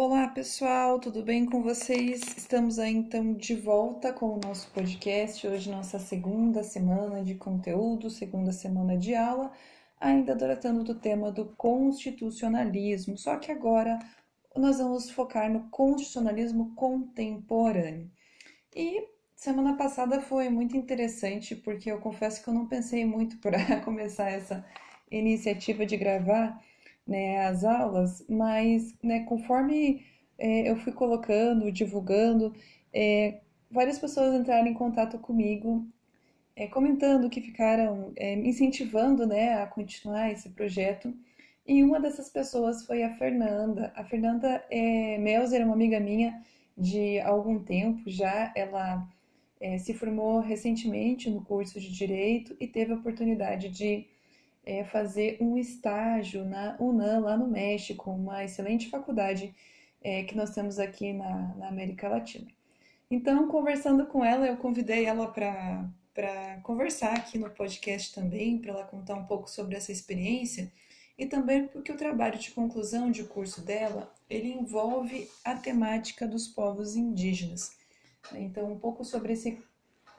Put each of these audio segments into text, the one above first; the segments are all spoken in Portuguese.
Olá pessoal, tudo bem com vocês? Estamos aí então de volta com o nosso podcast. Hoje, nossa segunda semana de conteúdo, segunda semana de aula, ainda tratando do tema do constitucionalismo, só que agora nós vamos focar no constitucionalismo contemporâneo. E semana passada foi muito interessante porque eu confesso que eu não pensei muito para começar essa iniciativa de gravar né, as aulas, mas né, conforme é, eu fui colocando, divulgando, é, várias pessoas entraram em contato comigo, é, comentando que ficaram é, incentivando né, a continuar esse projeto. E uma dessas pessoas foi a Fernanda. A Fernanda é, Melzer é uma amiga minha de algum tempo já. Ela é, se formou recentemente no curso de Direito e teve a oportunidade de é, fazer um estágio na UNAM, lá no México, uma excelente faculdade é, que nós temos aqui na, na, América Latina. Então, conversando com ela, eu convidei ela para conversar aqui no podcast também, para ela contar um pouco sobre essa experiência e também porque o trabalho de conclusão de curso dela, ele envolve a temática dos povos indígenas. Então, um pouco sobre esse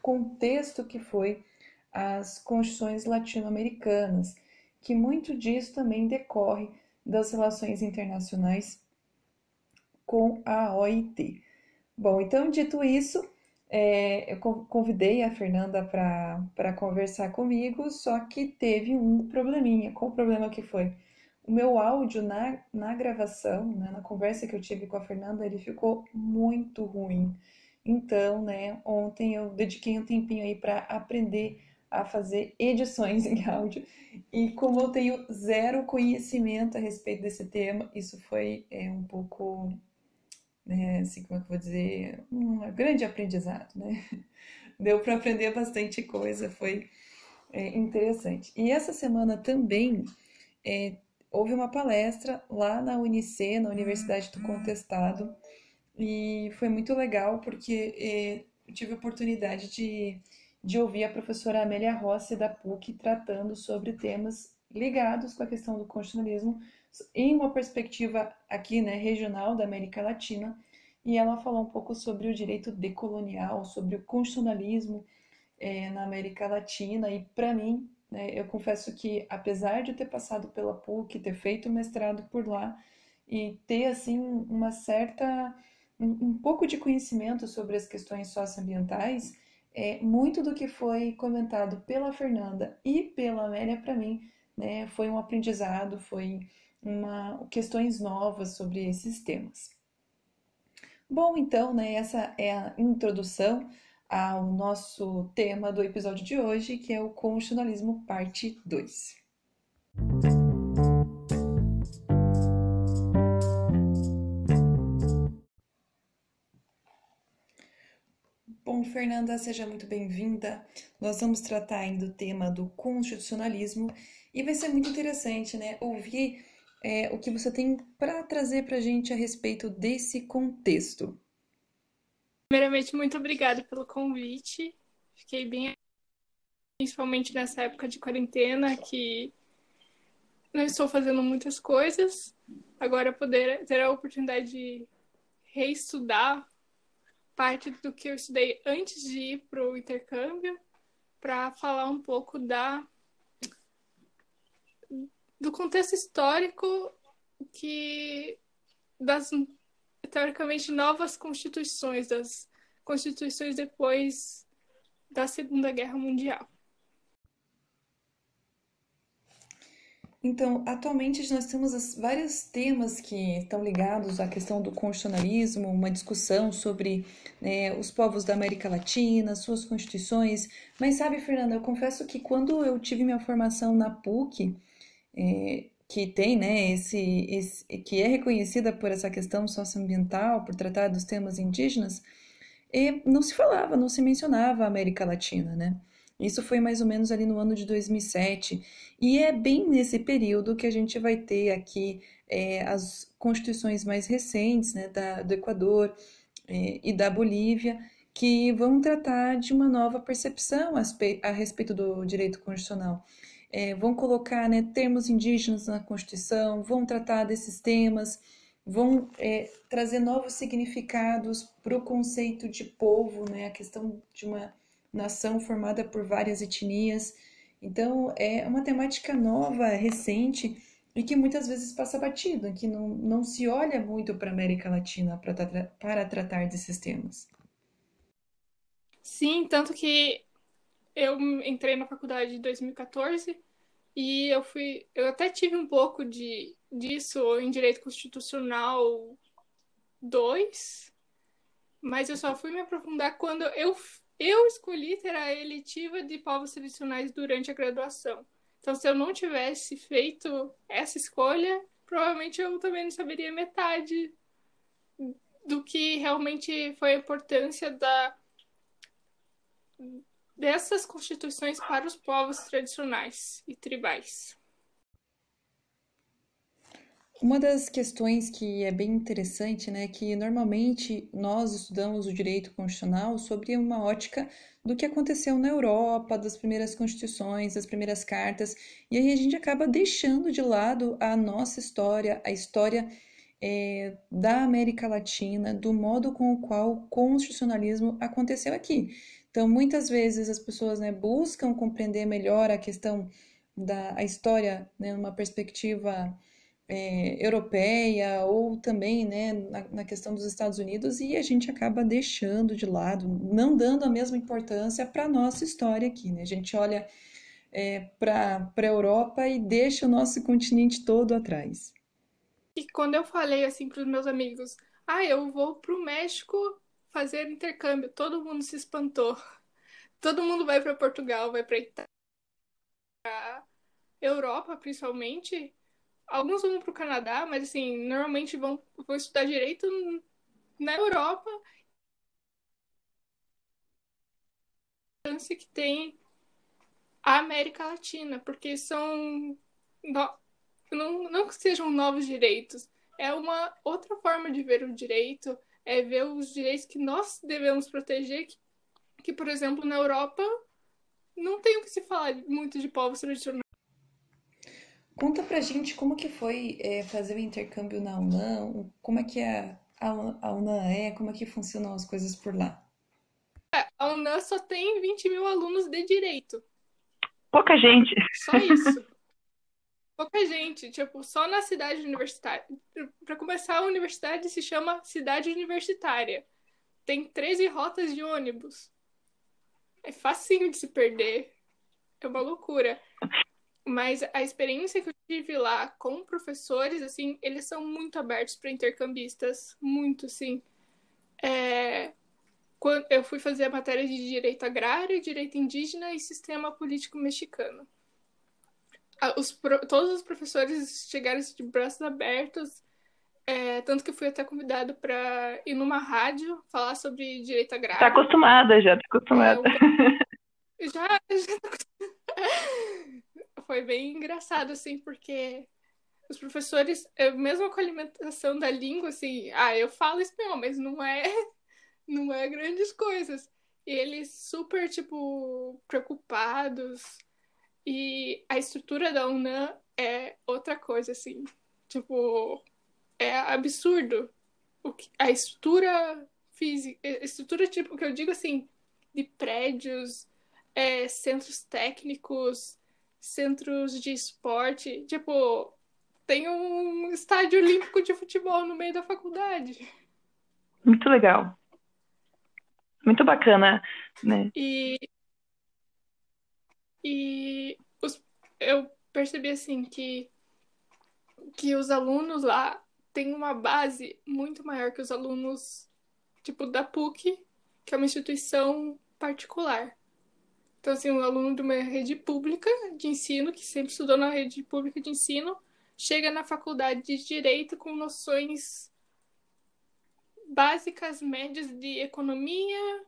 contexto que foi as constituições latino-americanas, que muito disso também decorre das relações internacionais com a OIT. Bom, então, dito isso, é, eu convidei a Fernanda para conversar comigo, só que teve um probleminha. Qual o problema que foi? O meu áudio na, na gravação, né, na conversa que eu tive com a Fernanda, ele ficou muito ruim. Então, né, ontem eu dediquei um tempinho aí para aprender a fazer edições em áudio. E como eu tenho zero conhecimento a respeito desse tema, isso foi é, um pouco, né, assim, como é que eu vou dizer, um grande aprendizado, né? Deu para aprender bastante coisa, foi é, interessante. E essa semana também é, houve uma palestra lá na UNIC, na Universidade do Contestado, e foi muito legal porque é, eu tive a oportunidade de de ouvir a professora Amélia Rossi da PUC tratando sobre temas ligados com a questão do constitucionalismo em uma perspectiva aqui, né, regional da América Latina, e ela falou um pouco sobre o direito decolonial, sobre o constitucionalismo é, na América Latina, e para mim, né, eu confesso que apesar de ter passado pela PUC, ter feito mestrado por lá e ter assim uma certa um, um pouco de conhecimento sobre as questões socioambientais, é, muito do que foi comentado pela Fernanda e pela Amélia, para mim, né, foi um aprendizado, foi uma, questões novas sobre esses temas. Bom, então, né, essa é a introdução ao nosso tema do episódio de hoje, que é o constitucionalismo, parte 2. Bom, Fernanda, seja muito bem-vinda. Nós vamos tratar ainda do tema do constitucionalismo e vai ser muito interessante, né, ouvir é, o que você tem para trazer para a gente a respeito desse contexto. Primeiramente, muito obrigada pelo convite. Fiquei bem, principalmente nessa época de quarentena, que não estou fazendo muitas coisas. Agora poder ter a oportunidade de reestudar parte do que eu estudei antes de ir para o intercâmbio, para falar um pouco da do contexto histórico que das teoricamente novas constituições, das constituições depois da Segunda Guerra Mundial. Então, atualmente nós temos vários temas que estão ligados à questão do constitucionalismo, uma discussão sobre né, os povos da América Latina, suas constituições. Mas sabe, Fernanda, eu confesso que quando eu tive minha formação na PUC, é, que tem, né, esse, esse, que é reconhecida por essa questão socioambiental, por tratar dos temas indígenas, e não se falava, não se mencionava a América Latina, né? Isso foi mais ou menos ali no ano de 2007. E é bem nesse período que a gente vai ter aqui é, as constituições mais recentes né, da, do Equador é, e da Bolívia, que vão tratar de uma nova percepção a, respeito do direito constitucional. É, vão colocar né, termos indígenas na Constituição, vão tratar desses temas, vão é, trazer novos significados para o conceito de povo, né? A questão de uma nação formada por várias etnias. Então, é uma temática nova, recente e que muitas vezes passa batido, que não, não se olha muito para a América Latina para, para tratar desses temas. Sim, tanto que eu entrei na faculdade em 2014 e eu fui, eu até tive um pouco de disso em direito constitucional 2, mas eu só fui me aprofundar quando eu eu escolhi ter a eletiva de povos tradicionais durante a graduação. Então, se eu não tivesse feito essa escolha, provavelmente eu também não saberia metade do que realmente foi a importância da dessas constituições para os povos tradicionais e tribais. Uma das questões que é bem interessante, né, que normalmente nós estudamos o direito constitucional sobre uma ótica do que aconteceu na Europa, das primeiras constituições, das primeiras cartas, e aí a gente acaba deixando de lado a nossa história, a história é, da América Latina, do modo com o qual o constitucionalismo aconteceu aqui. Então, muitas vezes as pessoas né, buscam compreender melhor a questão da a história, né, numa perspectiva é, europeia ou também né, na, na, questão dos Estados Unidos e a gente acaba deixando de lado, não dando a mesma importância para a nossa história aqui. Né? A gente olha é, para a Europa e deixa o nosso continente todo atrás. E quando eu falei assim para os meus amigos, ah, eu vou para o México fazer intercâmbio, todo mundo se espantou. Todo mundo vai para Portugal, vai para Itália, Europa principalmente Alguns vão para o Canadá, mas assim, normalmente vão, vão estudar direito na Europa. A que tem a América Latina, porque são. No... Não, não que sejam novos direitos, é uma outra forma de ver o direito, é ver os direitos que nós devemos proteger, que, que por exemplo, na Europa não tem o que se falar muito de povos tradicionais. Conta pra gente como que foi é, fazer o intercâmbio na UNAM, como é que a, a UNAM é, como é que funcionam as coisas por lá. É, a UNAM só tem 20 mil alunos de direito. Pouca gente. Só isso. Pouca gente, tipo, só na cidade universitária. Para começar, a universidade se chama Cidade Universitária. Tem 13 rotas de ônibus. É facinho de se perder. É uma loucura. Mas a experiência que eu tive lá com professores, assim, eles são muito abertos para intercambistas, muito, sim. É... Quando eu fui fazer a matéria de direito agrário, direito indígena e sistema político mexicano. Os pro... Todos os professores chegaram de braços abertos, é... tanto que eu fui até convidado para ir numa rádio falar sobre direito agrário. Tá acostumada já, tá acostumada. Eu... Já, já foi bem engraçado, assim, porque os professores, mesmo com a alimentação da língua, assim, ah, eu falo espanhol, mas não é, não é grandes coisas. E eles super, tipo, preocupados. E a estrutura da UNAM é outra coisa, assim. Tipo, é absurdo. O que, a estrutura física, estrutura, tipo, que eu digo assim, de prédios, é, centros técnicos, centros de esporte. Tipo, tem um estádio olímpico de futebol no meio da faculdade. Muito legal. Muito bacana, né? E, e os, eu percebi assim que, que os alunos lá têm uma base muito maior que os alunos tipo da PUC, que é uma instituição particular. Então, assim, um aluno de uma rede pública de ensino, que sempre estudou na rede pública de ensino, chega na faculdade de Direito com noções básicas, médias de economia,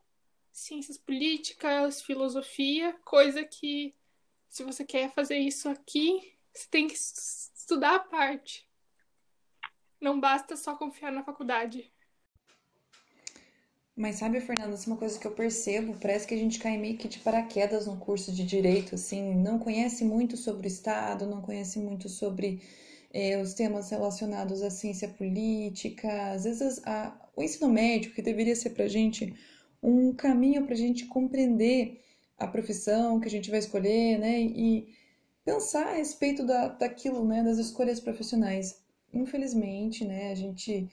ciências políticas, filosofia, coisa que, se você quer fazer isso aqui, você tem que estudar a parte. Não basta só confiar na faculdade. Mas sabe, Fernanda, isso é uma coisa que eu percebo, parece que a gente cai meio que de paraquedas no curso de direito, assim, não conhece muito sobre o Estado, não conhece muito sobre é, os temas relacionados à ciência política, às vezes a, o ensino médio, que deveria ser para a gente um caminho para a gente compreender a profissão que a gente vai escolher, né? E pensar a respeito da, daquilo, né? Das escolhas profissionais. Infelizmente, né? A gente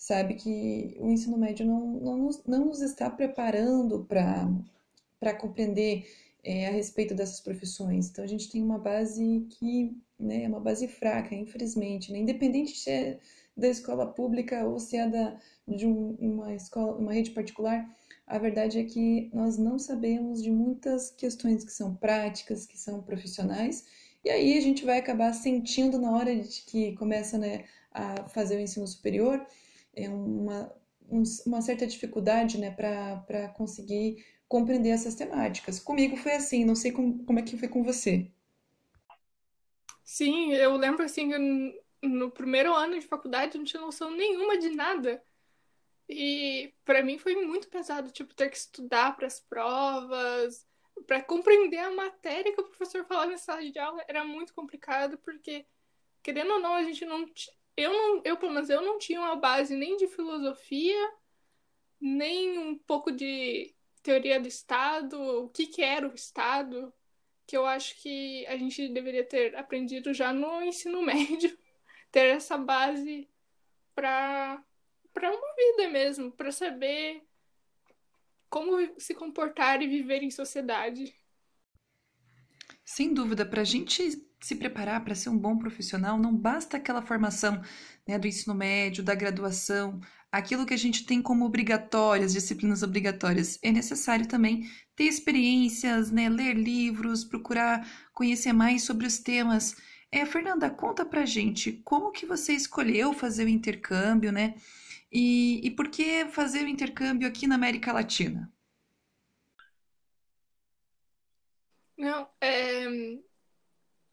sabe que o ensino médio não, não, nos, não nos está preparando para compreender é, a respeito dessas profissões. Então, a gente tem uma base que né, é uma base fraca, infelizmente. Né? Independente se é da escola pública ou se é da, de um, uma escola, uma rede particular, a verdade é que nós não sabemos de muitas questões que são práticas, que são profissionais, e aí a gente vai acabar sentindo na hora de que começa né, a fazer o ensino superior uma, uma certa dificuldade né, para conseguir compreender essas temáticas. Comigo foi assim, não sei como, como é que foi com você. Sim, eu lembro assim, no primeiro ano de faculdade eu não tinha noção nenhuma de nada. E para mim foi muito pesado, tipo, ter que estudar para as provas, para compreender a matéria que o professor falava em sala de aula, era muito complicado, porque querendo ou não, a gente não eu não, eu pelo menos eu não tinha uma base nem de filosofia, nem um pouco de teoria do Estado, o que, que era o Estado, que eu acho que a gente deveria ter aprendido já no ensino médio, ter essa base para para uma vida mesmo, para saber como se comportar e viver em sociedade. Sem dúvida, para a gente se preparar para ser um bom profissional, não basta aquela formação né, do ensino médio, da graduação, aquilo que a gente tem como obrigatórias, disciplinas obrigatórias. É necessário também ter experiências, né, ler livros, procurar conhecer mais sobre os temas. É, Fernanda, conta pra gente como que você escolheu fazer o intercâmbio, né? E, e por que fazer o intercâmbio aqui na América Latina? Não, é,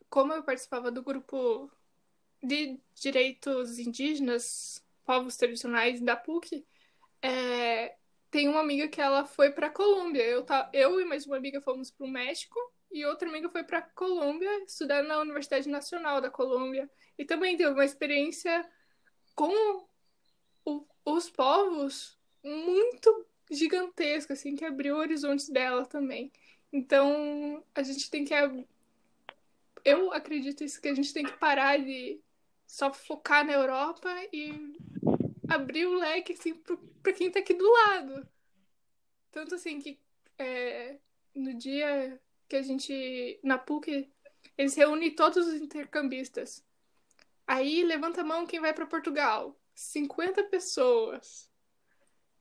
como eu participava do grupo de direitos indígenas, povos tradicionais da PUC, é, tem uma amiga que ela foi para Colômbia. Eu, tá, eu e mais uma amiga fomos para o México e outra amiga foi para Colômbia estudar na Universidade Nacional da Colômbia e também teve uma experiência com o, os povos muito gigantesca, assim, que abriu horizontes dela também. Então, a gente tem que eu acredito isso que a gente tem que parar de só focar na Europa e abrir o leque assim, para quem está aqui do lado. Tanto assim que é, no dia que a gente, na PUC, eles reúnem todos os intercambistas. Aí levanta a mão quem vai para Portugal. 50 pessoas.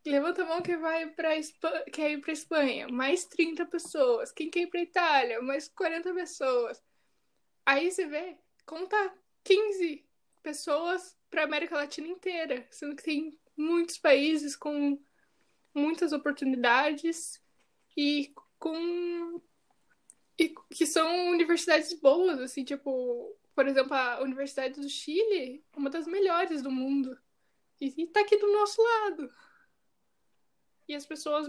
Levanta a mão quem vai para Espanha, quer ir para Espanha, mais 30 pessoas. Quem quer ir para Itália, mais 40 pessoas. Aí você vê, conta 15 pessoas para América Latina inteira, sendo que tem muitos países com muitas oportunidades e com e que são universidades boas, assim, tipo, por exemplo, a Universidade do Chile, uma das melhores do mundo. E, e tá aqui do nosso lado. E as pessoas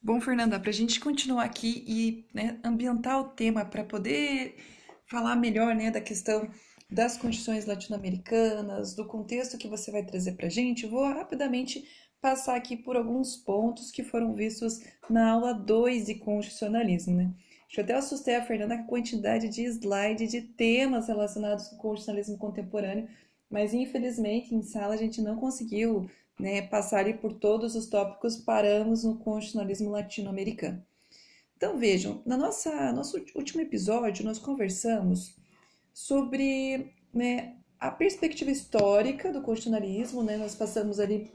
Bom, Fernanda, para a gente continuar aqui e né, ambientar o tema para poder falar melhor né, da questão das condições latino-americanas, do contexto que você vai trazer para a gente, vou rapidamente passar aqui por alguns pontos que foram vistos na aula 2 de constitucionalismo. Né? Que até assustei a Fernanda com a quantidade de slide de temas relacionados com o constitucionalismo contemporâneo, mas infelizmente em sala a gente não conseguiu né, por todos os tópicos, paramos no constitucionalismo latino-americano. Então vejam, na nossa nosso último episódio nós conversamos sobre né, a perspectiva histórica do constitucionalismo, né, nós passamos ali,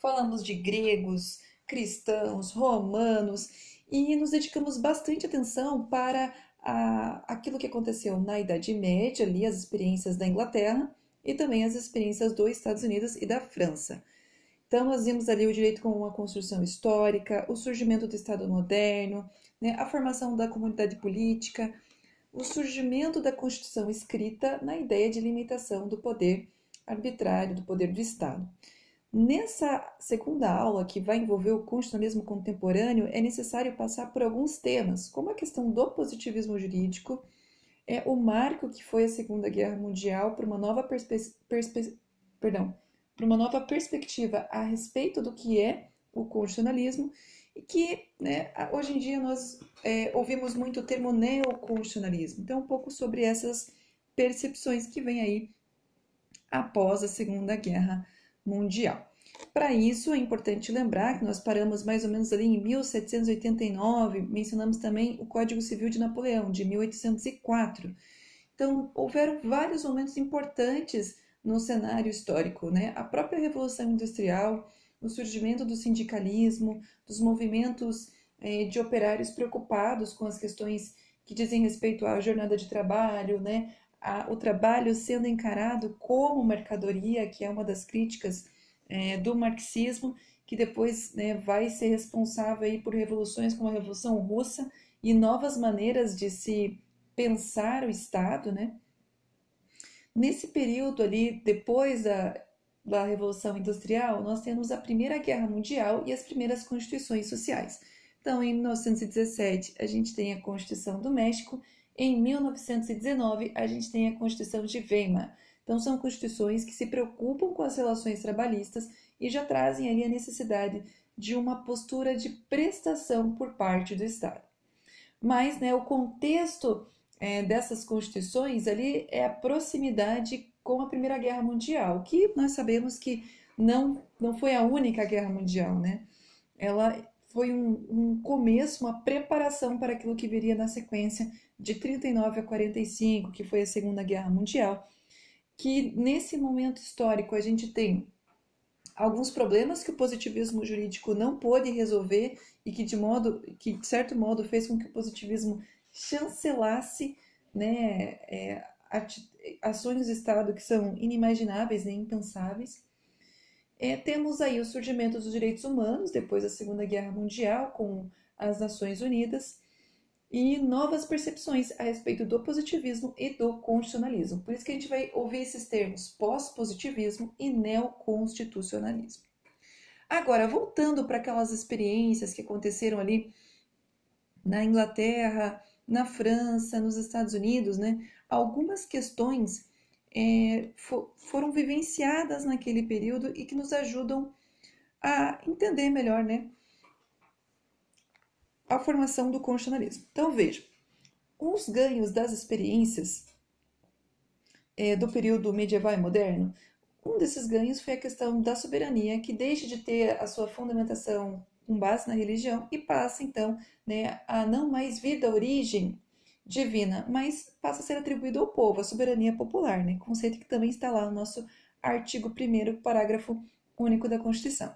falamos de gregos, cristãos, romanos e nos dedicamos bastante atenção para a, aquilo que aconteceu na Idade Média, ali as experiências da Inglaterra, e também as experiências dos Estados Unidos e da França. Então, nós vimos ali o direito como uma construção histórica, o surgimento do Estado moderno, né, a formação da comunidade política, o surgimento da Constituição escrita na ideia de limitação do poder arbitrário, do poder do Estado. Nessa segunda aula, que vai envolver o constitucionalismo contemporâneo, é necessário passar por alguns temas, como a questão do positivismo jurídico, é o marco que foi a Segunda Guerra Mundial para uma nova perdão, para uma nova perspectiva a respeito do que é o constitucionalismo e que né, hoje em dia nós é, ouvimos muito o termo neoconstitucionalismo. Então, um pouco sobre essas percepções que vêm aí após a Segunda Guerra Mundial. Para isso, é importante lembrar que nós paramos mais ou menos ali em 1789, mencionamos também o Código Civil de Napoleão, de 1804. Então, houveram vários momentos importantes no cenário histórico, né? A própria Revolução Industrial, o surgimento do sindicalismo, dos movimentos eh, de operários preocupados com as questões que dizem respeito à jornada de trabalho, né? A, o trabalho sendo encarado como mercadoria, que é uma das críticas é, do marxismo, que depois né, vai ser responsável aí por revoluções como a Revolução Russa e novas maneiras de se pensar o Estado, né? Nesse período ali, depois da, da Revolução Industrial, nós temos a Primeira Guerra Mundial e as primeiras constituições sociais. Então, em 1917, a gente tem a Constituição do México, em 1919, a gente tem a Constituição de Weimar. Então, são constituições que se preocupam com as relações trabalhistas e já trazem ali a necessidade de uma postura de prestação por parte do Estado. Mas né, o contexto é, dessas constituições ali é a proximidade com a Primeira Guerra Mundial, que nós sabemos que não, não foi a única guerra mundial, né? Ela foi um, um começo, uma preparação para aquilo que viria na sequência de 39 a 45, que foi a Segunda Guerra Mundial, que nesse momento histórico a gente tem alguns problemas que o positivismo jurídico não pôde resolver e que de modo que de certo modo fez com que o positivismo chancelasse né, é, ações do Estado que são inimagináveis e impensáveis. É, temos aí o surgimento dos direitos humanos depois da Segunda Guerra Mundial com as Nações Unidas e novas percepções a respeito do positivismo e do constitucionalismo. Por isso que a gente vai ouvir esses termos pós-positivismo e neoconstitucionalismo. Agora, voltando para aquelas experiências que aconteceram ali na Inglaterra, na França, nos Estados Unidos, né? Algumas questões é, for, foram vivenciadas naquele período e que nos ajudam a entender melhor, né? A formação do constitucionalismo. Então, veja, os ganhos das experiências é, do período medieval e moderno, um desses ganhos foi a questão da soberania, que deixa de ter a sua fundamentação com base na religião e passa, então, né, a não mais vir da origem divina, mas passa a ser atribuído ao povo, a soberania popular, né, conceito que também está lá no nosso artigo 1 parágrafo único da Constituição.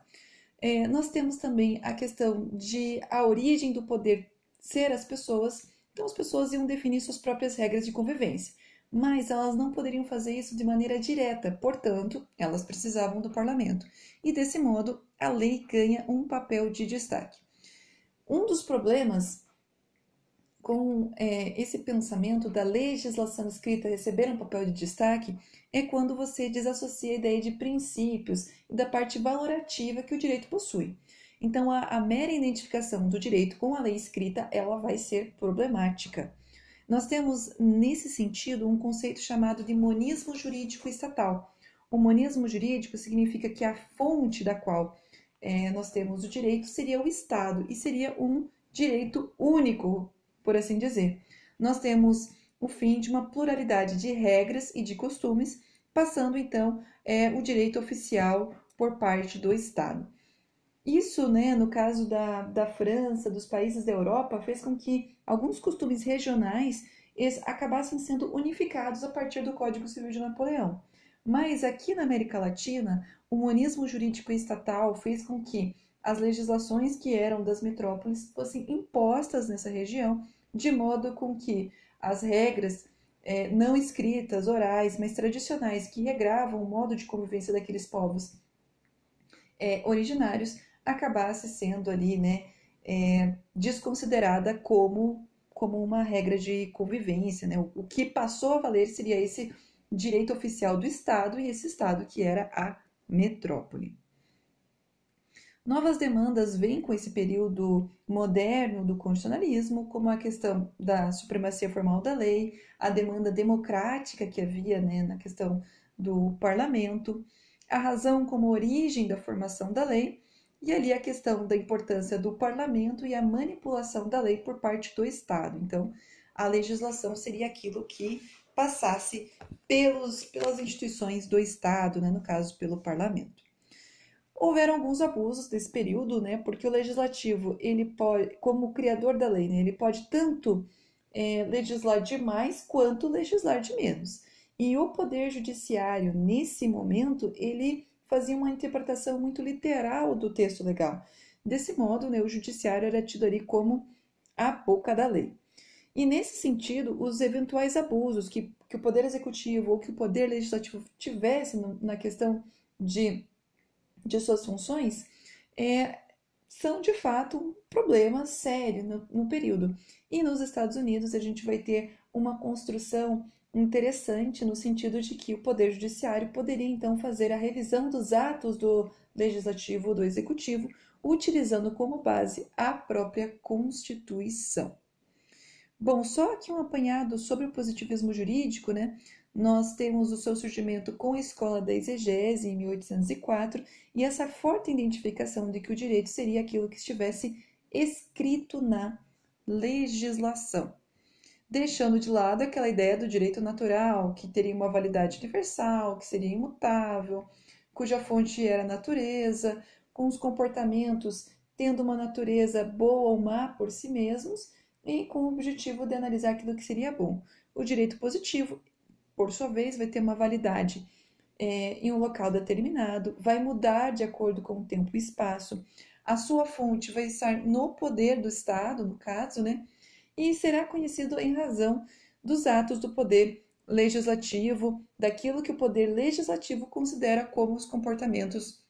É, nós temos também a questão de a origem do poder ser as pessoas. Então, as pessoas iam definir suas próprias regras de convivência, mas elas não poderiam fazer isso de maneira direta, portanto, elas precisavam do parlamento. E desse modo, a lei ganha um papel de destaque. Um dos problemas com é, esse pensamento da legislação escrita receber um papel de destaque é quando você desassocia a ideia de princípios e da parte valorativa que o direito possui. Então, a, a mera identificação do direito com a lei escrita, ela vai ser problemática. Nós temos, nesse sentido, um conceito chamado de monismo jurídico estatal. O monismo jurídico significa que a fonte da qual é, nós temos o direito seria o Estado e seria um direito único, por assim dizer. Nós temos o fim de uma pluralidade de regras e de costumes, passando então é, o direito oficial por parte do Estado. Isso, né, no caso da, da França, dos países da Europa, fez com que alguns costumes regionais acabassem sendo unificados a partir do Código Civil de Napoleão. Mas aqui na América Latina, o monismo jurídico estatal fez com que as legislações que eram das metrópoles fossem impostas nessa região, de modo com que as regras é, não escritas, orais, mas tradicionais, que regravam o modo de convivência daqueles povos é, originários, acabasse sendo ali, né, é, desconsiderada como, como uma regra de convivência, né? O, o que passou a valer seria esse direito oficial do Estado e esse Estado que era a metrópole. Novas demandas vêm com esse período moderno do constitucionalismo, como a questão da supremacia formal da lei, a demanda democrática que havia né, na questão do parlamento, a razão como origem da formação da lei, e ali a questão da importância do parlamento e a manipulação da lei por parte do Estado. Então, a legislação seria aquilo que passasse pelos, pelas instituições do Estado, né, no caso, pelo parlamento houveram alguns abusos desse período, né? Porque o legislativo, ele pode, como criador da lei, né, ele pode tanto é, legislar demais quanto legislar de menos. E o poder judiciário, nesse momento, ele fazia uma interpretação muito literal do texto legal. Desse modo, né, o judiciário era tido ali como a boca da lei. E nesse sentido, os eventuais abusos que, que o Poder Executivo ou que o Poder Legislativo tivesse no, na questão de de suas funções é, são de fato um problema sério no, no período. E nos Estados Unidos a gente vai ter uma construção interessante no sentido de que o Poder Judiciário poderia então fazer a revisão dos atos do Legislativo ou do Executivo, utilizando como base a própria Constituição. Bom, só aqui um apanhado sobre o positivismo jurídico, né? Nós temos o seu surgimento com a escola da exegese em 1804 e essa forte identificação de que o direito seria aquilo que estivesse escrito na legislação, deixando de lado aquela ideia do direito natural, que teria uma validade universal, que seria imutável, cuja fonte era a natureza, com os comportamentos tendo uma natureza boa ou má por si mesmos e com o objetivo de analisar aquilo que seria bom. O direito positivo por sua vez, vai ter uma validade é, em um local determinado, vai mudar de acordo com o tempo e espaço, a sua fonte vai estar no poder do Estado, no caso, né? E será conhecido em razão dos atos do poder legislativo, daquilo que o poder legislativo considera como os comportamentos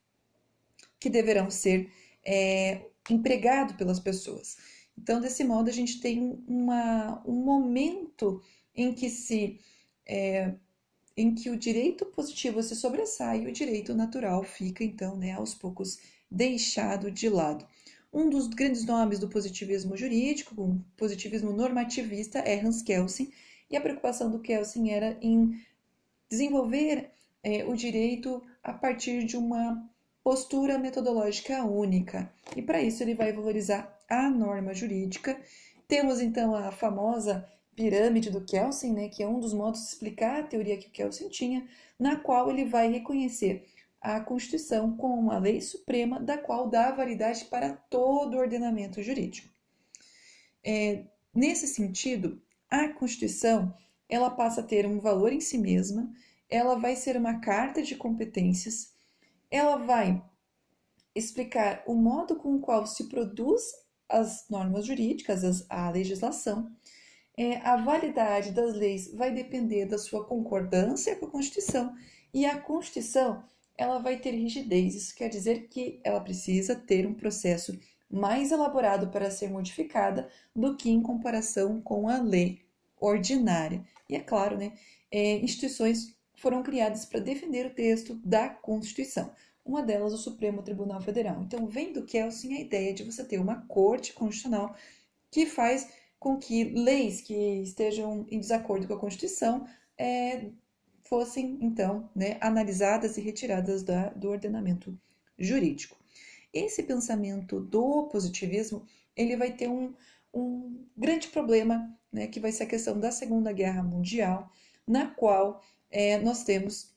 que deverão ser é, empregados pelas pessoas. Então, desse modo, a gente tem uma, um momento em que se é, em que o direito positivo se sobressai e o direito natural fica, então, né, aos poucos deixado de lado. Um dos grandes nomes do positivismo jurídico, o positivismo normativista, é Hans Kelsen, e a preocupação do Kelsen era em desenvolver é, o direito a partir de uma postura metodológica única. E para isso ele vai valorizar a norma jurídica. Temos então a famosa pirâmide do Kelsen, né, que é um dos modos de explicar a teoria que o Kelsen tinha, na qual ele vai reconhecer a Constituição como uma lei suprema da qual dá validade para todo o ordenamento jurídico. É, nesse sentido, a Constituição ela passa a ter um valor em si mesma, ela vai ser uma carta de competências, ela vai explicar o modo com o qual se produz as normas jurídicas, a legislação, é, a validade das leis vai depender da sua concordância com a Constituição e a Constituição ela vai ter rigidez. Isso quer dizer que ela precisa ter um processo mais elaborado para ser modificada do que em comparação com a lei ordinária. E é claro, né, é, instituições foram criadas para defender o texto da Constituição. Uma delas, o Supremo Tribunal Federal. Então, vem do Kelsen a ideia de você ter uma corte constitucional que faz com que leis que estejam em desacordo com a Constituição é, fossem, então, né, analisadas e retiradas da, do ordenamento jurídico. Esse pensamento do positivismo ele vai ter um, um grande problema, né, que vai ser a questão da Segunda Guerra Mundial, na qual é, nós temos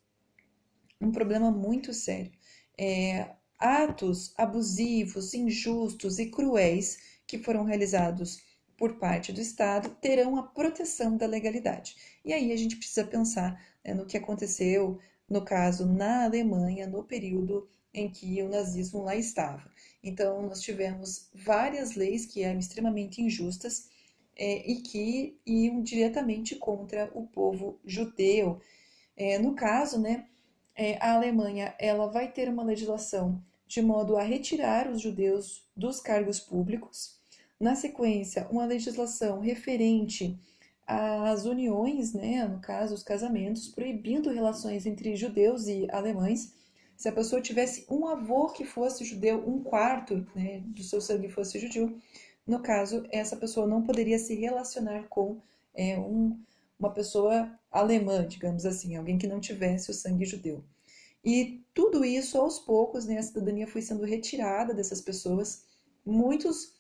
um problema muito sério. É, atos abusivos, injustos e cruéis que foram realizados por parte do Estado terão a proteção da legalidade. E aí a gente precisa pensar né, no que aconteceu, no caso, na Alemanha, no período em que o nazismo lá estava. Então, nós tivemos várias leis que eram extremamente injustas é, e que iam diretamente contra o povo judeu. É, no caso, né, é, a Alemanha ela vai ter uma legislação de modo a retirar os judeus dos cargos públicos, na sequência, uma legislação referente às uniões, né, no caso, os casamentos, proibindo relações entre judeus e alemães, Se a pessoa tivesse um avô que fosse judeu, um quarto né, do seu sangue fosse judeu, no caso, essa pessoa não poderia se relacionar com é, um, uma pessoa alemã, digamos assim, alguém que não tivesse o sangue judeu. E tudo isso, aos poucos, né, a cidadania foi sendo retirada dessas pessoas. Muitos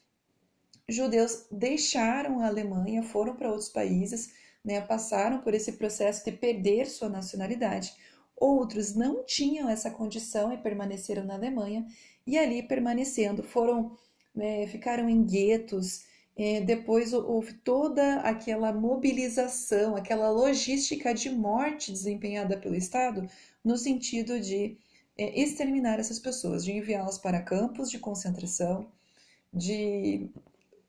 judeus deixaram a Alemanha, foram para outros países, né, passaram por esse processo de perder sua nacionalidade. Outros não tinham essa condição e permaneceram na Alemanha e ali permanecendo foram né, ficaram em guetos. É, depois houve toda aquela mobilização, aquela logística de morte desempenhada pelo Estado no sentido de é, exterminar essas pessoas, de enviá-las para campos de concentração, de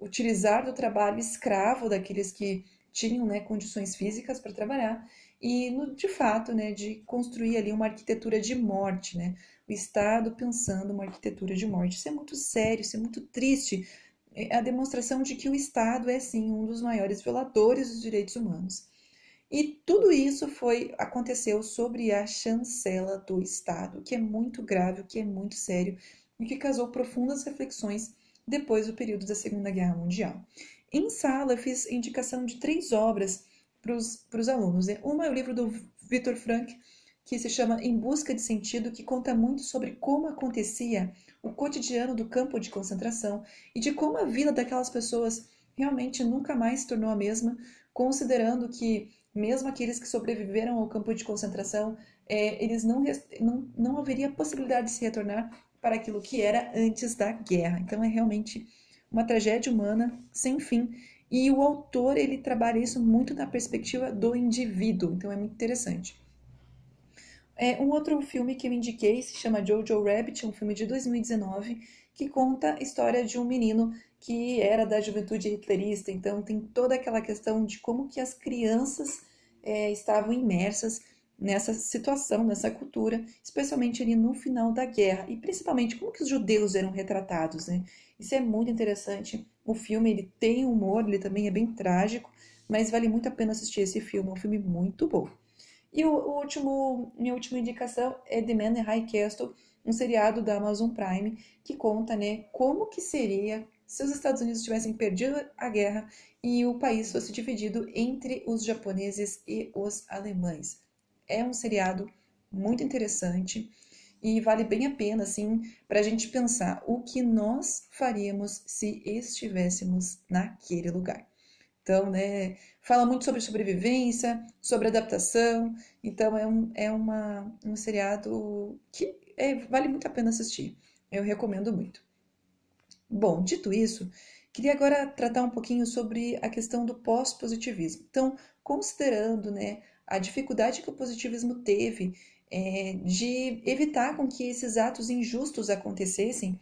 utilizar do trabalho escravo daqueles que tinham né, condições físicas para trabalhar e, no, de fato, né, de construir ali uma arquitetura de morte, né? O Estado pensando uma arquitetura de morte. Isso é muito sério, isso é muito triste. É a demonstração de que o Estado é, sim, um dos maiores violadores dos direitos humanos. E tudo isso foi aconteceu sobre a chancela do Estado, que é muito grave, que é muito sério e que causou profundas reflexões depois do período da Segunda Guerra Mundial. Em sala, eu fiz indicação de três obras para os alunos. Uma é o livro do Victor Frank, que se chama Em Busca de Sentido, que conta muito sobre como acontecia o cotidiano do campo de concentração e de como a vida daquelas pessoas realmente nunca mais se tornou a mesma, considerando que mesmo aqueles que sobreviveram ao campo de concentração, é, eles não, não, não haveria possibilidade de se retornar para aquilo que era antes da guerra. Então é realmente uma tragédia humana sem fim e o autor ele trabalha isso muito na perspectiva do indivíduo, então é muito interessante. É, um outro filme que eu indiquei se chama Jojo Rabbit, um filme de 2019 que conta a história de um menino que era da juventude hitlerista, então tem toda aquela questão de como que as crianças é, estavam imersas nessa situação, nessa cultura, especialmente ali no final da guerra e principalmente como que os judeus eram retratados, né? Isso é muito interessante. O filme ele tem humor, ele também é bem trágico, mas vale muito a pena assistir esse filme, é um filme muito bom. E o, o último, minha última indicação é The Man in High Castle, um seriado da Amazon Prime que conta, né, como que seria se os Estados Unidos tivessem perdido a guerra e o país fosse dividido entre os japoneses e os alemães. É um seriado muito interessante e vale bem a pena, assim, para a gente pensar o que nós faríamos se estivéssemos naquele lugar. Então, né, fala muito sobre sobrevivência, sobre adaptação, então é um, é uma, um seriado que é, vale muito a pena assistir. Eu recomendo muito. Bom, dito isso, queria agora tratar um pouquinho sobre a questão do pós-positivismo. Então, considerando né, a dificuldade que o positivismo teve é, de evitar com que esses atos injustos acontecessem,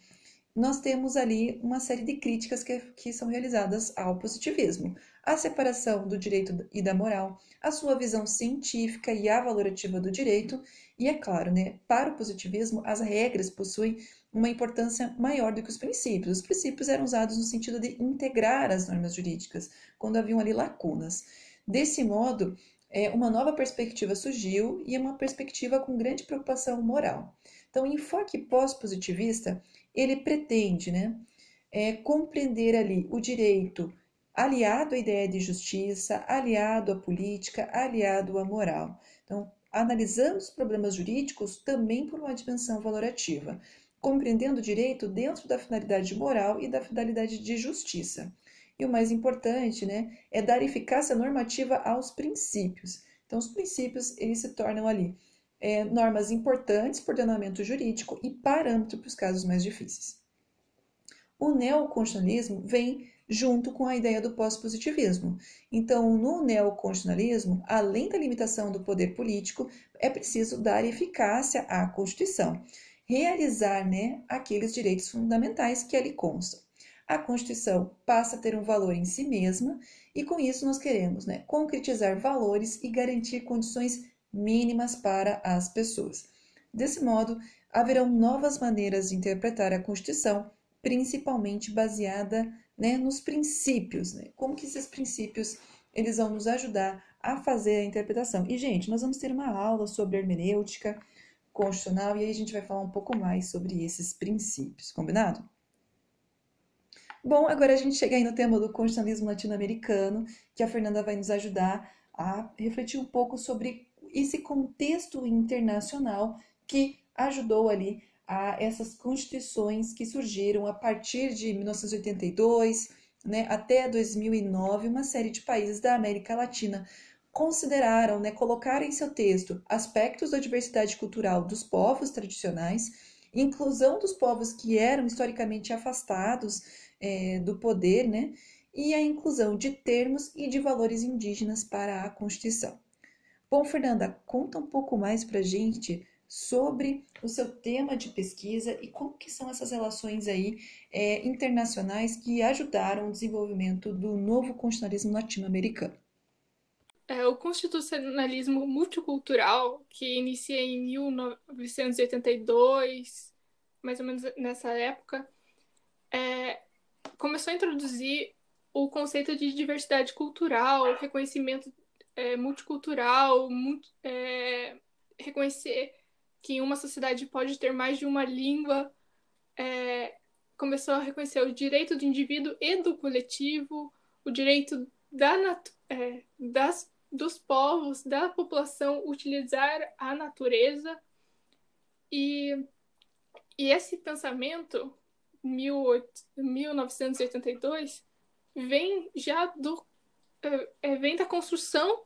nós temos ali uma série de críticas que, que são realizadas ao positivismo. A separação do direito e da moral, a sua visão científica e avalorativa do direito, e é claro, né, para o positivismo, as regras possuem uma importância maior do que os princípios. Os princípios eram usados no sentido de integrar as normas jurídicas, quando haviam ali lacunas. Desse modo, é, uma nova perspectiva surgiu e uma perspectiva com grande preocupação moral. Então, o enfoque pós-positivista, ele pretende né, é, compreender ali o direito aliado à ideia de justiça, aliado à política, aliado à moral. Então, analisando os problemas jurídicos também por uma dimensão valorativa, compreendendo o direito dentro da finalidade moral e da finalidade de justiça. E o mais importante, né, é dar eficácia normativa aos princípios. Então, os princípios, eles se tornam ali é, normas importantes para o ordenamento jurídico e parâmetro para os casos mais difíceis. O neoconstitucionalismo vem junto com a ideia do pós-positivismo. Então, no neoconstitucionalismo, além da limitação do poder político, é preciso dar eficácia à Constituição, realizar né, aqueles direitos fundamentais que ali constam a Constituição passa a ter um valor em si mesma e com isso nós queremos né, concretizar valores e garantir condições mínimas para as pessoas. Desse modo, haverão novas maneiras de interpretar a Constituição, principalmente baseada né, nos princípios, né? como que esses princípios eles vão nos ajudar a fazer a interpretação. E, gente, nós vamos ter uma aula sobre hermenêutica, constitucional, e aí a gente vai falar um pouco mais sobre esses princípios, combinado? Bom, agora a gente chega aí no tema do constitucionalismo latino-americano, que a Fernanda vai nos ajudar a refletir um pouco sobre esse contexto internacional que ajudou ali a essas constituições que surgiram a partir de 1982 né, até 2009, uma série de países da América Latina consideraram, né, colocaram em seu texto aspectos da diversidade cultural dos povos tradicionais, inclusão dos povos que eram historicamente afastados é, do poder, né, e a inclusão de termos e de valores indígenas para a Constituição. Bom, Fernanda, conta um pouco mais para gente sobre o seu tema de pesquisa e como que são essas relações aí é, internacionais que ajudaram o desenvolvimento do novo constitucionalismo latino-americano. É, o constitucionalismo multicultural, que inicia em 1982, mais ou menos nessa época, é, começou a introduzir o conceito de diversidade cultural, reconhecimento é, multicultural, multi, é, reconhecer que uma sociedade pode ter mais de uma língua, é, começou a reconhecer o direito do indivíduo e do coletivo, o direito da, é, das dos povos, da população utilizar a natureza. E, e esse pensamento, 1982, vem já do é, é, vem da construção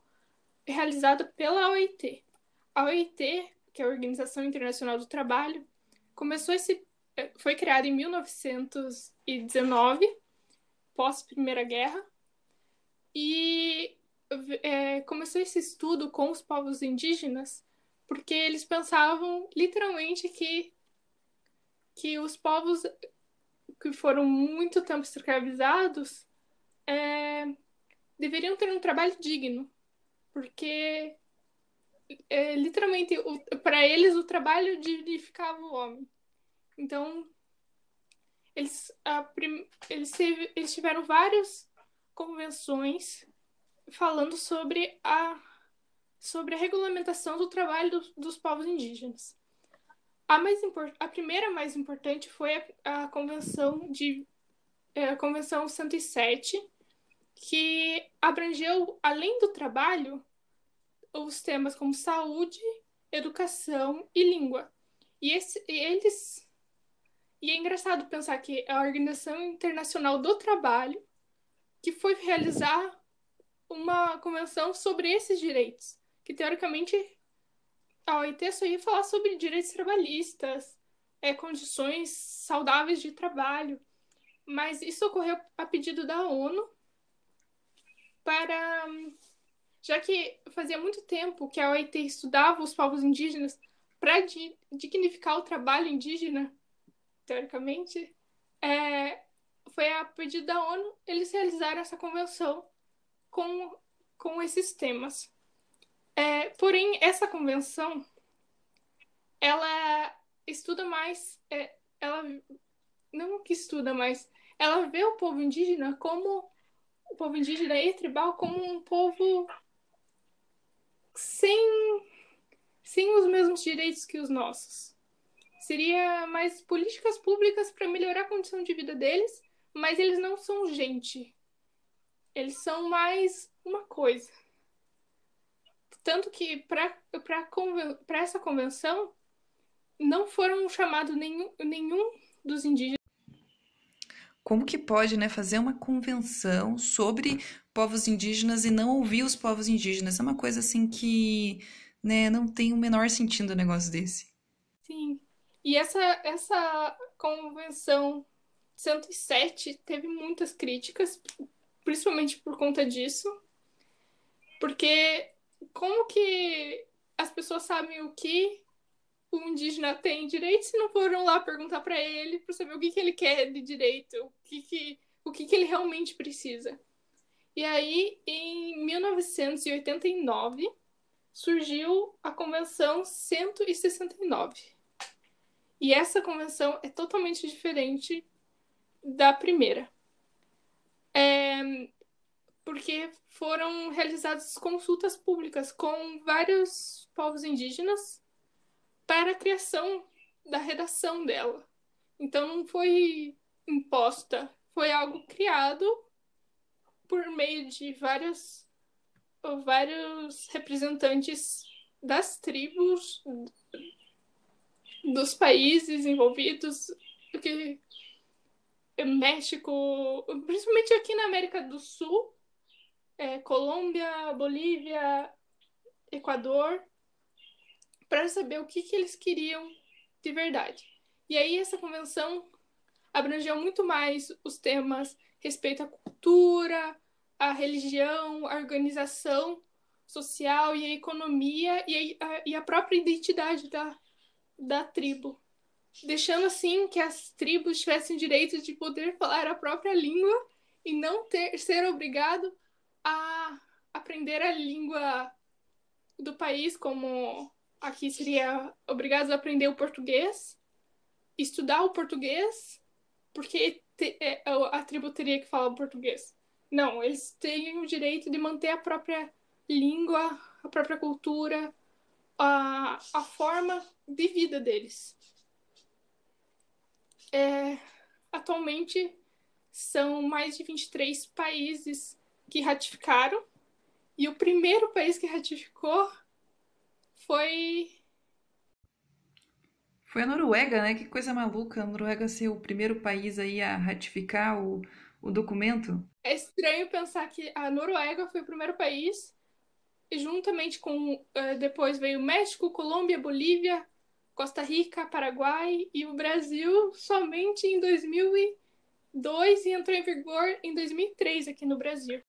realizada pela OIT. A OIT, que é a Organização Internacional do Trabalho, começou esse é, foi criada em 1919, pós Primeira Guerra, e é, começou esse estudo com os povos indígenas porque eles pensavam literalmente que, que os povos que foram muito tempo escravizados é, deveriam ter um trabalho digno, porque é, literalmente para eles o trabalho dignificava o homem. Então eles, a, eles, eles tiveram várias convenções falando sobre a, sobre a regulamentação do trabalho do, dos povos indígenas. A, mais a primeira mais importante foi a, a Convenção de é, a Convenção 107, que abrangeu, além do trabalho, os temas como saúde, educação e língua. E esse, eles. E é engraçado pensar que a Organização Internacional do Trabalho, que foi realizar uma convenção sobre esses direitos, que teoricamente a OIT só ia falar sobre direitos trabalhistas, é, condições saudáveis de trabalho, mas isso ocorreu a pedido da ONU para já que fazia muito tempo que a OIT estudava os povos indígenas para dignificar o trabalho indígena, teoricamente, é, foi a pedido da ONU eles realizaram essa convenção com, com esses temas. É, porém, essa convenção, ela estuda mais, é, ela não que estuda, mas ela vê o povo indígena como o povo indígena e tribal como um povo sem sem os mesmos direitos que os nossos. Seria mais políticas públicas para melhorar a condição de vida deles, mas eles não são gente. Eles são mais uma coisa. Tanto que para essa convenção não foram chamados nenhum, nenhum dos indígenas. Como que pode né, fazer uma convenção sobre povos indígenas e não ouvir os povos indígenas? É uma coisa assim que né, não tem o menor sentido um negócio desse. Sim. E essa, essa convenção 107 teve muitas críticas, principalmente por conta disso. Porque como que as pessoas sabem o que o indígena tem direito se não foram lá perguntar para ele para saber o que, que ele quer de direito, o que, que, o que, que ele realmente precisa. E aí, em 1989, surgiu a Convenção 169. E essa convenção é totalmente diferente da primeira é, porque foram realizadas consultas públicas com vários povos indígenas para a criação da redação dela. Então não foi imposta, foi algo criado por meio de vários, vários representantes das tribos dos países envolvidos, que México, principalmente aqui na América do Sul, é, Colômbia, Bolívia, Equador, para saber o que, que eles queriam de verdade. E aí essa convenção abrangeu muito mais os temas respeito à cultura, à religião, à organização social e à economia e a, e a própria identidade da, da tribo. Deixando assim que as tribos tivessem direito de poder falar a própria língua e não ter, ser obrigado a aprender a língua do país, como aqui seria obrigados a aprender o português, estudar o português, porque te, é, a tribo teria que falar o português. Não, eles têm o direito de manter a própria língua, a própria cultura, a, a forma de vida deles. É, atualmente, são mais de 23 países que ratificaram, e o primeiro país que ratificou foi. Foi a Noruega, né? Que coisa maluca, a Noruega ser o primeiro país aí a ratificar o, o documento. É estranho pensar que a Noruega foi o primeiro país, e juntamente com. Uh, depois veio México, Colômbia, Bolívia, Costa Rica, Paraguai e o Brasil somente em 2002 e entrou em vigor em 2003 aqui no Brasil.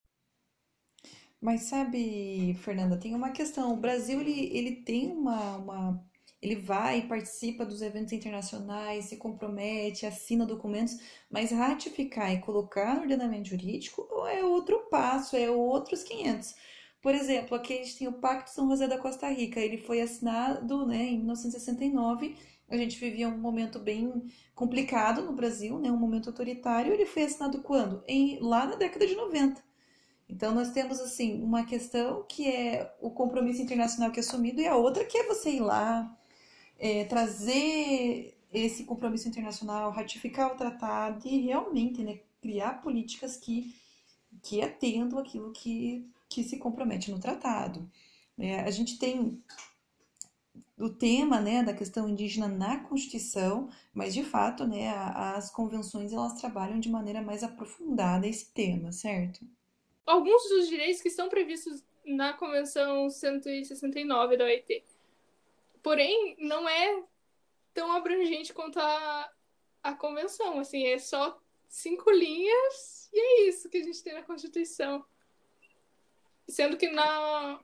Mas sabe, Fernanda, tem uma questão. O Brasil ele, ele tem uma, uma. Ele vai, participa dos eventos internacionais, se compromete, assina documentos, mas ratificar e colocar no ordenamento jurídico é outro passo, é outros 500. Por exemplo, aqui a gente tem o Pacto São José da Costa Rica. Ele foi assinado né, em 1969. A gente vivia um momento bem complicado no Brasil, né, um momento autoritário. Ele foi assinado quando? Em, lá na década de 90. Então, nós temos, assim, uma questão que é o compromisso internacional que é assumido e a outra que é você ir lá, é, trazer esse compromisso internacional, ratificar o tratado e realmente né, criar políticas que, que atendam aquilo que, que se compromete no tratado. É, a gente tem o tema né, da questão indígena na Constituição, mas de fato né, as convenções elas trabalham de maneira mais aprofundada esse tema, certo? Alguns dos direitos que estão previstos na Convenção 169 da OIT. Porém, não é tão abrangente quanto a, a Convenção. Assim, é só cinco linhas e é isso que a gente tem na Constituição. Sendo que na,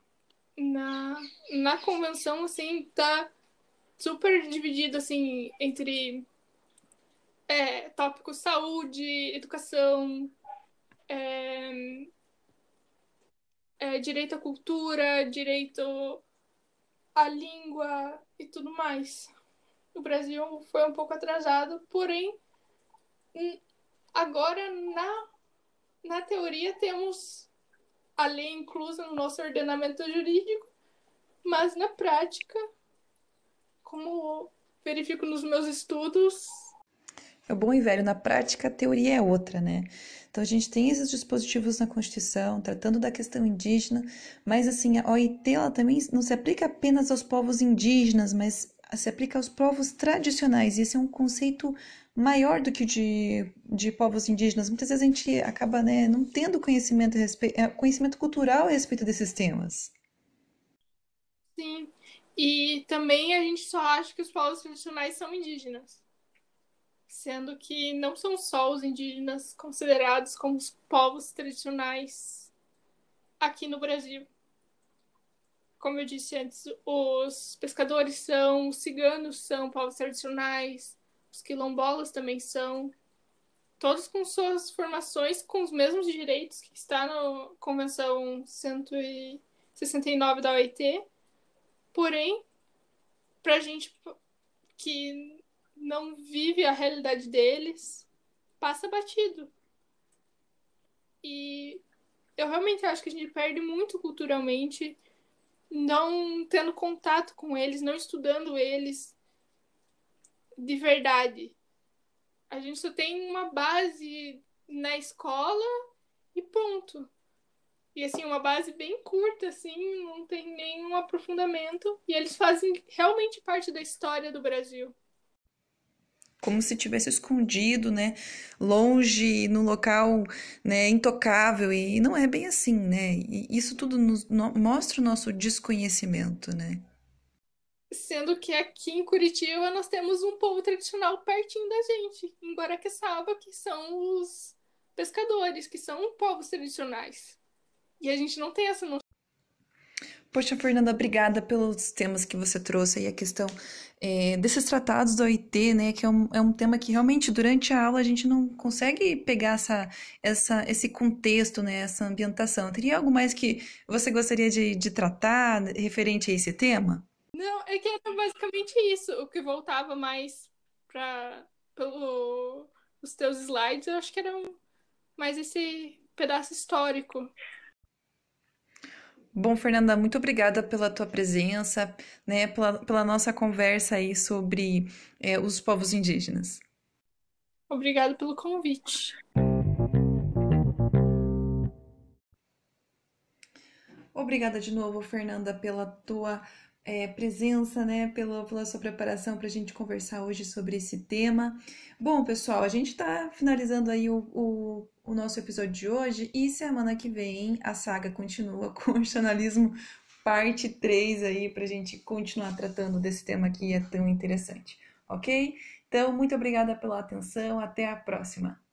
na, na Convenção, assim, tá super dividido, assim, entre é, tópicos saúde, educação, é, é, direito à cultura, direito à língua e tudo mais. O Brasil foi um pouco atrasado, porém, agora na, na teoria temos a lei inclusa no nosso ordenamento jurídico, mas na prática, como verifico nos meus estudos. É bom e velho, na prática a teoria é outra, né? Então, a gente tem esses dispositivos na Constituição, tratando da questão indígena, mas assim, a OIT ela também não se aplica apenas aos povos indígenas, mas se aplica aos povos tradicionais. E esse é um conceito maior do que de, de povos indígenas. Muitas vezes a gente acaba né, não tendo conhecimento, respeito, é, conhecimento cultural a respeito desses temas. Sim, e também a gente só acha que os povos tradicionais são indígenas sendo que não são só os indígenas considerados como os povos tradicionais aqui no Brasil. Como eu disse antes, os pescadores são, os ciganos são povos tradicionais, os quilombolas também são, todos com suas formações, com os mesmos direitos que está na Convenção 169 da OIT. Porém, para a gente que não vive a realidade deles, passa batido. E eu realmente acho que a gente perde muito culturalmente não tendo contato com eles, não estudando eles de verdade. A gente só tem uma base na escola e ponto. E assim, uma base bem curta, assim, não tem nenhum aprofundamento. E eles fazem realmente parte da história do Brasil. Como se tivesse escondido, né? Longe, no local né, intocável. E não é bem assim, né? E isso tudo nos, no, mostra o nosso desconhecimento, né? Sendo que aqui em Curitiba nós temos um povo tradicional pertinho da gente, em Guaraqueçaba, que são os pescadores, que são povos tradicionais. E a gente não tem essa noção. Poxa, Fernanda, obrigada pelos temas que você trouxe aí, a questão é, desses tratados da OIT, né, que é um, é um tema que realmente durante a aula a gente não consegue pegar essa, essa, esse contexto, né, essa ambientação. Teria algo mais que você gostaria de, de tratar referente a esse tema? Não, é que era basicamente isso, o que voltava mais para pelo os teus slides, eu acho que era mais esse pedaço histórico. Bom, Fernanda, muito obrigada pela tua presença, né, pela, pela nossa conversa aí sobre é, os povos indígenas. Obrigada pelo convite. Obrigada de novo, Fernanda, pela tua é, presença, né, pela, pela sua preparação para a gente conversar hoje sobre esse tema. Bom, pessoal, a gente está finalizando aí o, o, o, nosso episódio de hoje e semana que vem a saga continua com o jornalismo parte 3 aí para a gente continuar tratando desse tema que é tão interessante, ok? Então, muito obrigada pela atenção, até a próxima!